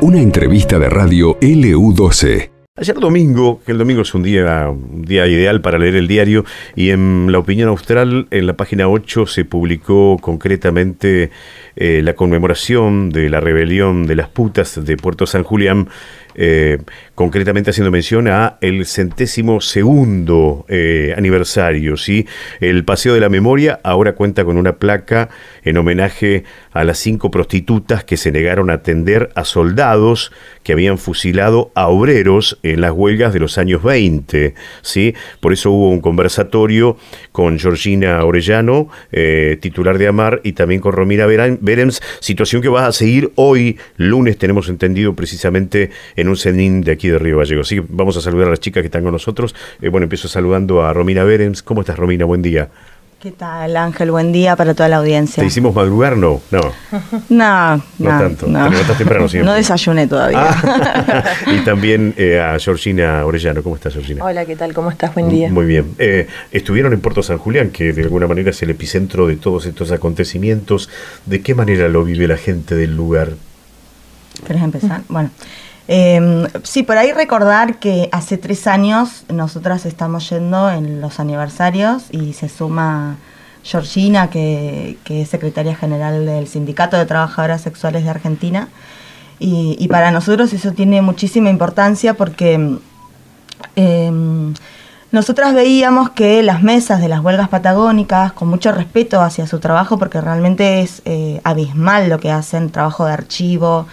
Una entrevista de radio LU12. Ayer domingo, que el domingo es un día, un día ideal para leer el diario, y en La Opinión Austral, en la página 8, se publicó concretamente eh, la conmemoración de la rebelión de las putas de Puerto San Julián, eh, concretamente haciendo mención a el centésimo segundo eh, aniversario. ¿sí? El Paseo de la Memoria ahora cuenta con una placa en homenaje a las cinco prostitutas que se negaron a atender a soldados que habían fusilado a obreros en las huelgas de los años 20. ¿sí? Por eso hubo un conversatorio con Georgina Orellano, eh, titular de Amar, y también con Romina Berems, situación que va a seguir hoy, lunes, tenemos entendido precisamente en un cenín de aquí de Río Gallegos. Así que vamos a saludar a las chicas que están con nosotros. Eh, bueno, empiezo saludando a Romina Berems. ¿Cómo estás, Romina? Buen día. ¿Qué tal, Ángel? Buen día para toda la audiencia. ¿Te hicimos madrugar? No, no. No, no, no tanto. No. Te temprano siempre. No desayuné todavía. Ah. y también eh, a Georgina Orellano. ¿Cómo estás, Georgina? Hola, ¿qué tal? ¿Cómo estás? Buen día. Muy bien. Eh, estuvieron en Puerto San Julián, que de alguna manera es el epicentro de todos estos acontecimientos. ¿De qué manera lo vive la gente del lugar? ¿Querés empezar? Bueno. Eh, sí, por ahí recordar que hace tres años nosotras estamos yendo en los aniversarios y se suma Georgina, que, es secretaria general del Sindicato de Trabajadoras Sexuales de Argentina. Y, para nosotros eso tiene muchísima importancia porque em, nosotras veíamos que las mesas de las huelgas patagónicas, con mucho respeto hacia su trabajo, porque realmente es eh, abismal lo que hacen, trabajo de archivo,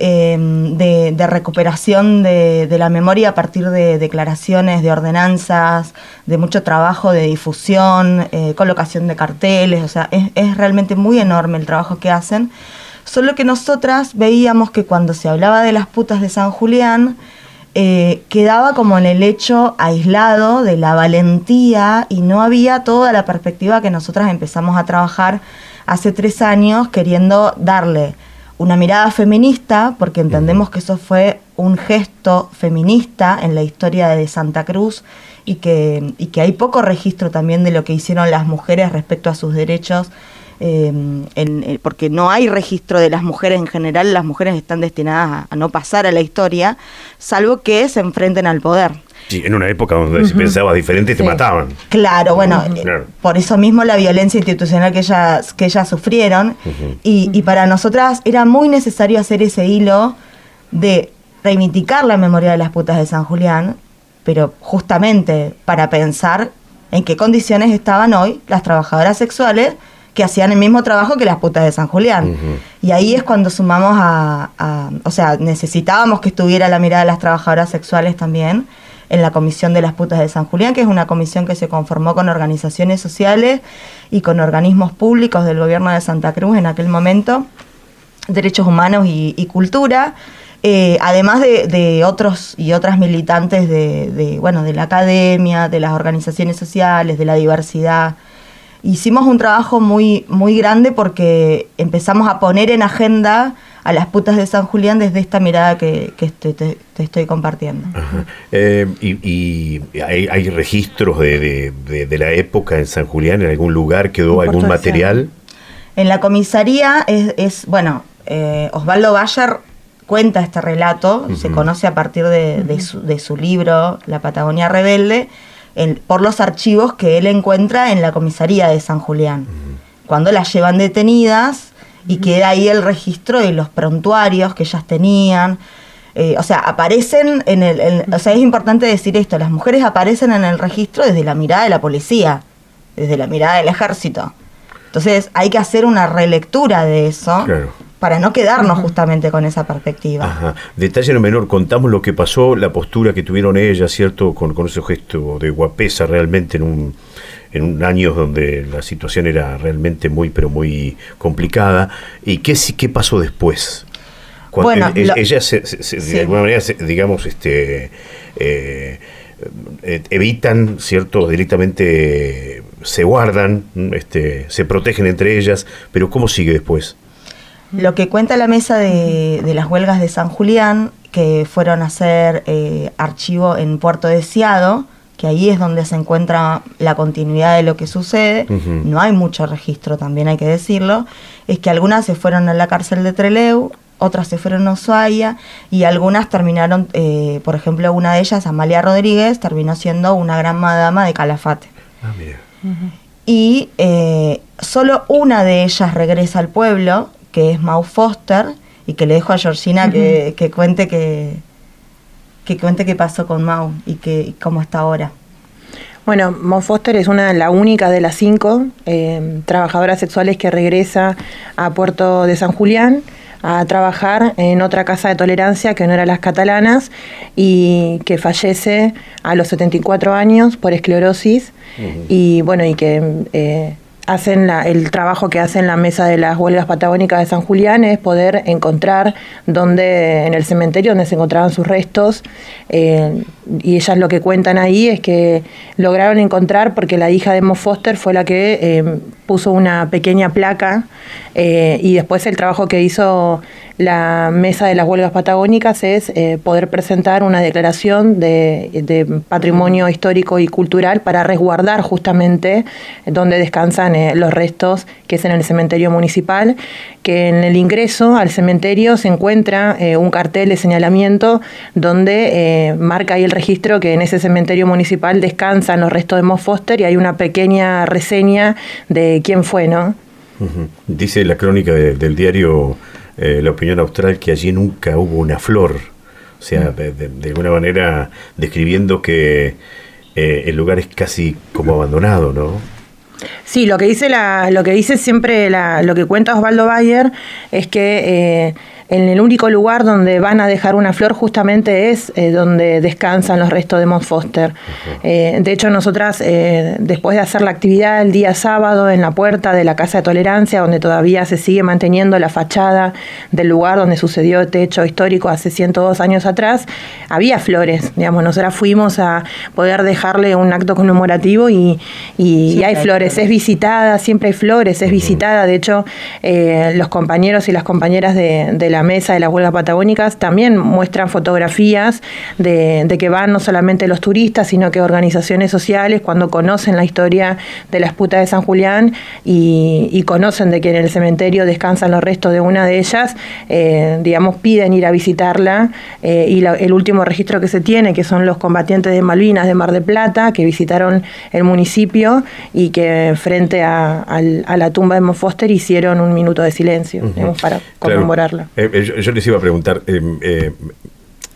Em, de, recuperación de, la memoria a partir de declaraciones, de ordenanzas, de mucho trabajo de difusión, eh, colocación de carteles, o sea, es, realmente muy enorme el trabajo que hacen. Solo que nosotras veíamos que cuando se hablaba de las putas de San Julián, eh, quedaba como en el hecho aislado de la valentía y no había toda la perspectiva que nosotras empezamos a trabajar hace tres años queriendo darle una mirada feminista, porque entendemos que eso fue un gesto feminista en la historia de Santa Cruz y que, y que hay poco registro también de lo que hicieron las mujeres respecto a sus derechos, eh, eh, porque no hay registro de las mujeres en general, las mujeres están destinadas a no pasar a la historia, salvo que se enfrenten al poder. Sí, en una época donde se pensaba diferente te mataban. Claro, bueno, eh, por eso mismo la violencia institucional que ellas, que ellas sufrieron. y, y, para nosotras era muy necesario hacer ese hilo de reivindicar la memoria de las putas de San Julián, pero justamente para pensar en qué condiciones estaban hoy las trabajadoras sexuales que hacían el mismo trabajo que las putas de San Julián. Y ahí es cuando sumamos a, a, o sea, necesitábamos que estuviera la mirada de las trabajadoras sexuales también en la Comisión de las Putas de San Julián, que es una comisión que se conformó con organizaciones sociales y con organismos públicos del gobierno de Santa Cruz en aquel momento, derechos humanos y, cultura. Eh, además de, otros y otras militantes de, bueno, de la academia, de las organizaciones sociales, de la diversidad. Hicimos un trabajo muy, muy grande porque empezamos a poner en agenda a las putas de San Julián desde esta mirada que, te, estoy compartiendo. Eh, y, hay, registros de, la época en San Julián? ¿En algún lugar quedó algún material? En la comisaría es, bueno, eh, Osvaldo Bayer cuenta este relato, se conoce a partir de, su, libro La Patagonia Rebelde, por los archivos que él encuentra en la comisaría de San Julián. Cuando las llevan detenidas, y queda ahí el registro de los prontuarios que ellas tenían. Eh, o sea, aparecen en el, O sea, es importante decir esto: las mujeres aparecen en el registro desde la mirada de la policía, desde la mirada del ejército. Entonces, hay que hacer una relectura de eso. Para no quedarnos justamente con esa perspectiva. Ajá. Detalle no menor, contamos lo que pasó, la postura que tuvieron ellas, ¿cierto? Con, con ese gesto de guapesa realmente en un, en un año donde la situación era realmente muy, pero muy complicada. ¿Y qué, qué pasó después? Cuando bueno, ellas, de alguna manera, digamos, este, eh, eh, evitan, ¿cierto? Directamente se guardan, este, se protegen entre ellas, pero ¿cómo sigue después? Lo que cuenta la mesa de, las huelgas de San Julián, que fueron a hacer eh, archivo en Puerto Deseado, que ahí es donde se encuentra la continuidad de lo que sucede, no hay mucho registro también hay que decirlo, es que algunas se fueron a la cárcel de Treleu, otras se fueron a Ushuaia y algunas terminaron, eh, por ejemplo, una de ellas, Amalia Rodríguez, terminó siendo una gran madama de Calafate. Ah, mira. Y eh, solo una de ellas regresa al pueblo, que es Mau Foster, y que le dejo a Georgina que, cuente que, que cuente qué pasó con Mau y, que, cómo está ahora. Bueno, Mau Foster es una, la única de las cinco eh, trabajadoras sexuales que regresa a Puerto de San Julián a trabajar en otra casa de tolerancia que no era las catalanas y que fallece a los 74 años por esclerosis y bueno y que eh, hacen el trabajo que hacen la mesa de las huelgas patagónicas de San Julián es poder encontrar donde en el cementerio donde se encontraban sus restos eh, y ellas lo que cuentan ahí es que lograron encontrar porque la hija de Mo Foster fue la que eh, puso una pequeña placa eh, y después el trabajo que hizo la mesa de las huelgas patagónicas es eh, poder presentar una declaración de, patrimonio histórico y cultural para resguardar justamente donde descansan eh, los restos, que es en el cementerio municipal, que en el ingreso al cementerio se encuentra un cartel de señalamiento donde marca ahí el registro que en ese cementerio municipal descansan los restos de Moss Foster y hay una pequeña reseña de quién fue, ¿no? Dice la crónica del diario eh, La Opinión Austral que allí nunca hubo una flor. O sea, mm. de, alguna manera describiendo que eh, el lugar es casi como abandonado, ¿no? Sí, lo que dice la, lo que dice siempre la, lo que cuenta Osvaldo Bayer es que eh, en el único lugar donde van a dejar una flor justamente es eh, donde descansan los restos de Mont Foster. Eh, de hecho, nosotras, eh, después de hacer la actividad el día sábado en la puerta de la Casa de Tolerancia, donde todavía se sigue manteniendo la fachada del lugar donde sucedió este hecho histórico hace 102 años atrás, había flores, digamos, nosotras fuimos a poder dejarle un acto conmemorativo y, hay flores, es visitada, siempre hay flores, es visitada, de hecho, los compañeros y las compañeras de, de la la mesa de las huelgas patagónicas también muestran fotografías de, que van no solamente los turistas, sino que organizaciones sociales cuando conocen la historia de la esputa de San Julián y, conocen de que en el cementerio descansan los restos de una de ellas, eh, digamos, piden ir a visitarla eh, y el último registro que se tiene, que son los combatientes de Malvinas de Mar de Plata, que visitaron el municipio y que frente a, la tumba de Mo Foster hicieron un minuto de silencio para conmemorarla. Eh, eh, yo, les iba a preguntar, eh, eh,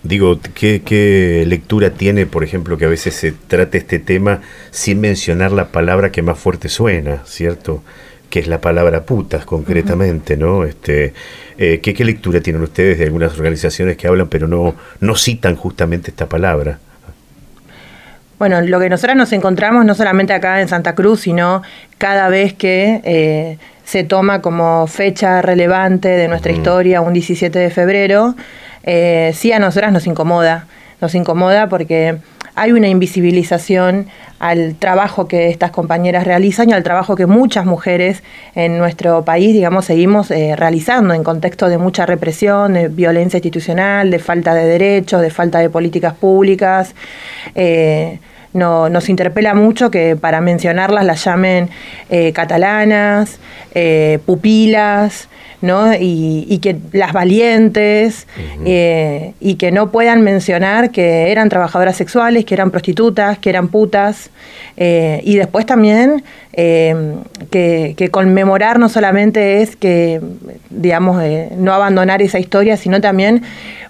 digo, ¿qué, lectura tiene, por ejemplo, que a veces se trate este tema sin mencionar la palabra que más fuerte suena, ¿cierto? Que es la palabra putas, concretamente, ¿no? Este, ¿qué, lectura tienen ustedes de algunas organizaciones que hablan, pero no, no citan justamente esta palabra? Bueno, lo que nosotras nos encontramos no solamente acá en Santa Cruz, sino cada vez que se toma como fecha relevante de nuestra historia un 17 de febrero, eh, sí a nosotras nos incomoda. Nos incomoda porque hay una invisibilización al trabajo que estas compañeras realizan y al trabajo que muchas mujeres en nuestro país, digamos, seguimos eh, realizando en contexto de mucha represión, de violencia institucional, de falta de derechos, de falta de políticas públicas. Eh, no, nos interpela mucho que para mencionarlas las llamen eh, catalanas, eh, pupilas, ¿no? Y, que las valientes, eh, y que no puedan mencionar que eran trabajadoras sexuales, que eran prostitutas, que eran putas, y después también que, que, conmemorar no solamente es que, digamos, no abandonar esa historia, sino también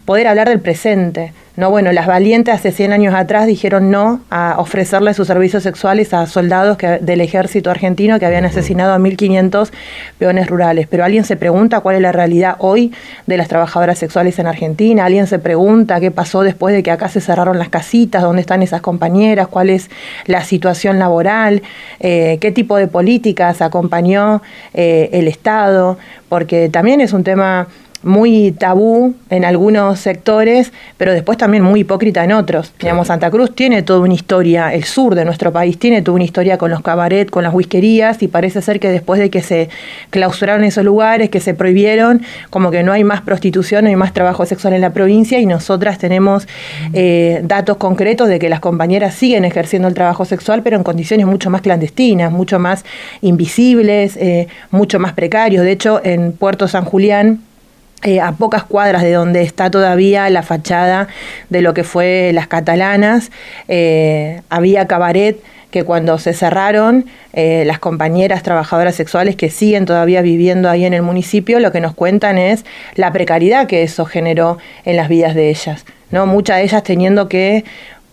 poder hablar del presente. No, bueno, las valientes hace 100 años atrás dijeron no a ofrecerle sus servicios sexuales a soldados que, del ejército argentino que habían asesinado a 1.500 peones rurales. Pero alguien se pregunta cuál es la realidad hoy de las trabajadoras sexuales en Argentina. Alguien se pregunta qué pasó después de que acá se cerraron las casitas, dónde están esas compañeras, cuál es la situación laboral, eh, qué tipo de políticas acompañó eh, el Estado, porque también es un tema muy tabú en algunos sectores, pero después también muy hipócrita en otros. Digamos, Santa Cruz tiene toda una historia, el sur de nuestro país tiene toda una historia con los cabaret, con las whiskerías, y parece ser que después de que se clausuraron esos lugares, que se prohibieron, como que no hay más prostitución, no hay más trabajo sexual en la provincia, y nosotras tenemos eh, datos concretos de que las compañeras siguen ejerciendo el trabajo sexual, pero en condiciones mucho más clandestinas, mucho más invisibles, eh, mucho más precarios. De hecho, en Puerto San Julián, eh, a pocas cuadras de donde está todavía la fachada de lo que fue las catalanas, eh, había cabaret que cuando se cerraron, eh, las compañeras trabajadoras sexuales que siguen todavía viviendo ahí en el municipio, lo que nos cuentan es la precariedad que eso generó en las vidas de ellas. ¿no? Muchas de ellas teniendo que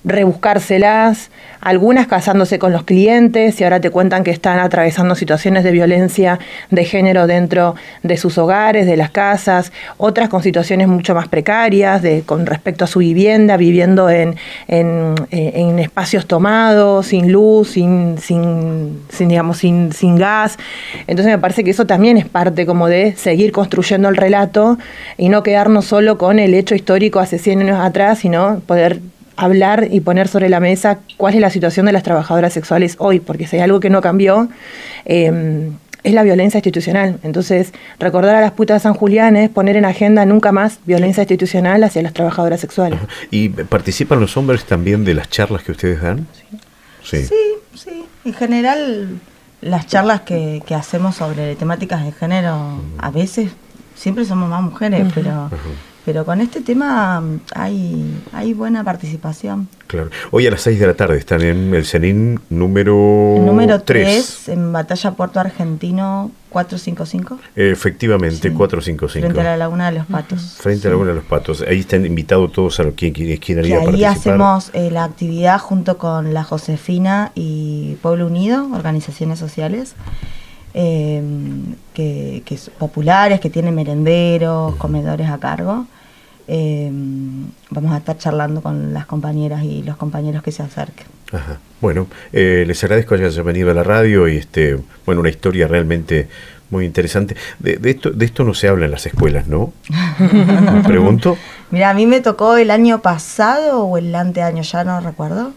rebuscárselas, algunas casándose con los clientes y ahora te cuentan que están atravesando situaciones de violencia de género dentro de sus hogares, de las casas, otras con situaciones mucho más precarias de, con respecto a su vivienda, viviendo en, en, eh, espacios tomados, sin luz, sin, sin, digamos, sin, sin gas. Entonces me parece que eso también es parte como de seguir construyendo el relato y no quedarnos solo con el hecho histórico hace 100 años atrás, sino poder hablar y poner sobre la mesa cuál es la situación de las trabajadoras sexuales hoy, porque si hay algo que no cambió, em, es la violencia institucional. Entonces, recordar a las putas de San Julián es poner en agenda nunca más violencia institucional hacia las trabajadoras sexuales. ¿Y participan los hombres también de las charlas que ustedes dan? Sí, sí. sí, En general, las charlas que, hacemos sobre temáticas de género, a veces, siempre somos más mujeres, pero pero con este tema mm, hay, hay buena participación. Claro. Hoy a las 6 de la tarde están en el CENIN número, número 3. en Batalla Puerto Argentino 455. Efectivamente, 455. Frente a la Laguna de los Patos. Frente a la Laguna de los Patos. Ahí están invitados todos a quien, quien, quien haría Ahí hacemos eh, la actividad junto con la Josefina y Pueblo Unido, organizaciones sociales. Eh, que, que populares, que tienen merenderos, comedores a cargo. Eh, vamos a estar charlando con las compañeras y los compañeros que se acerquen. Bueno, eh, les agradezco que hayan venido a la radio y este, bueno, una historia realmente muy interesante. De, esto, de esto no se habla en las escuelas, ¿no? ¿Me pregunto? Mira, a mí me tocó el año pasado o el anteaño, ya no recuerdo.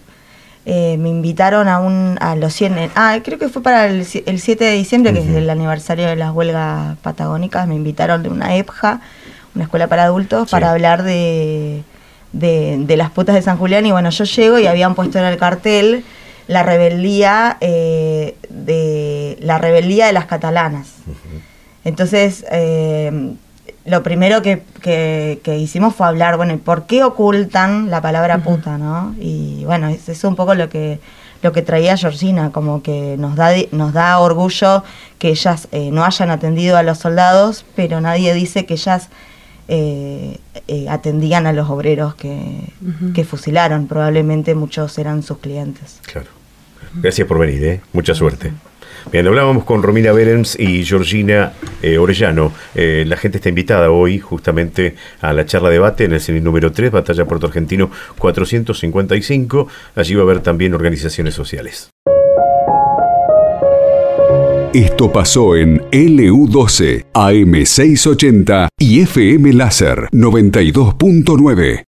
Eh, me invitaron a un a los 100, ah, creo que fue para el, 7 de diciembre, que es el aniversario de las huelgas patagónicas, me invitaron de una EPJA una escuela para adultos, para hablar de, de, las putas de San Julián. Y bueno, yo llego y habían puesto en el cartel la rebeldía eh, de la rebeldía de las catalanas. Entonces, eh, lo primero que, que, hicimos fue hablar, bueno, ¿por qué ocultan la palabra puta, no? Y bueno, eso es un poco lo que lo que traía Georgina, como que nos da, nos da orgullo que ellas eh, no hayan atendido a los soldados, pero nadie dice que ellas eh, eh, atendían a los obreros que, fusilaron. Probablemente muchos eran sus clientes. Claro. Gracias por venir, ¿eh? mucha suerte. Bien, hablábamos con Romina Berens y Georgina Orellano. la gente está invitada hoy justamente a la charla debate en el cine número 3, Batalla Puerto Argentino 455. Allí va a haber también organizaciones sociales. Esto pasó en LU12, AM680 y FM Láser 92.9.